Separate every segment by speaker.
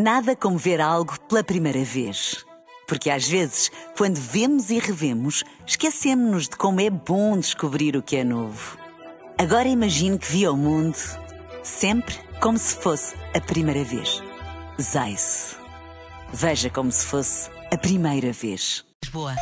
Speaker 1: Nada como ver algo pela primeira vez. Porque às vezes, quando vemos e revemos, esquecemos-nos de como é bom descobrir o que é novo. Agora imagine que viu o mundo sempre como se fosse a primeira vez. Zais. Veja como se fosse a primeira vez.
Speaker 2: Lisboa.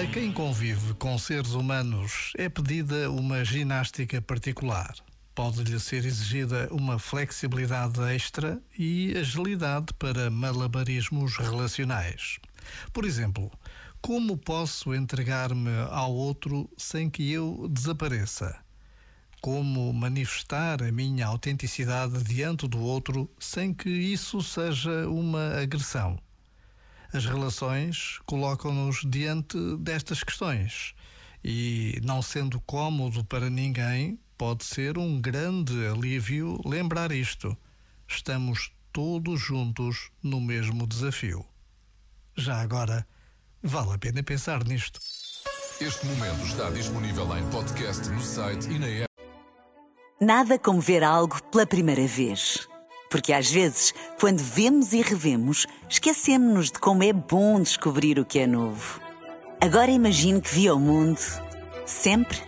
Speaker 3: A quem convive com seres humanos é pedida uma ginástica particular. Pode-lhe ser exigida uma flexibilidade extra e agilidade para malabarismos relacionais. Por exemplo, como posso entregar-me ao outro sem que eu desapareça? Como manifestar a minha autenticidade diante do outro sem que isso seja uma agressão? As relações colocam-nos diante destas questões e, não sendo cômodo para ninguém, pode ser um grande alívio lembrar isto. Estamos todos juntos no mesmo desafio. Já agora, vale a pena pensar nisto.
Speaker 4: Este momento está disponível em podcast no site e na app.
Speaker 1: Nada como ver algo pela primeira vez. Porque às vezes, quando vemos e revemos, esquecemos-nos de como é bom descobrir o que é novo. Agora imagine que viu o mundo sempre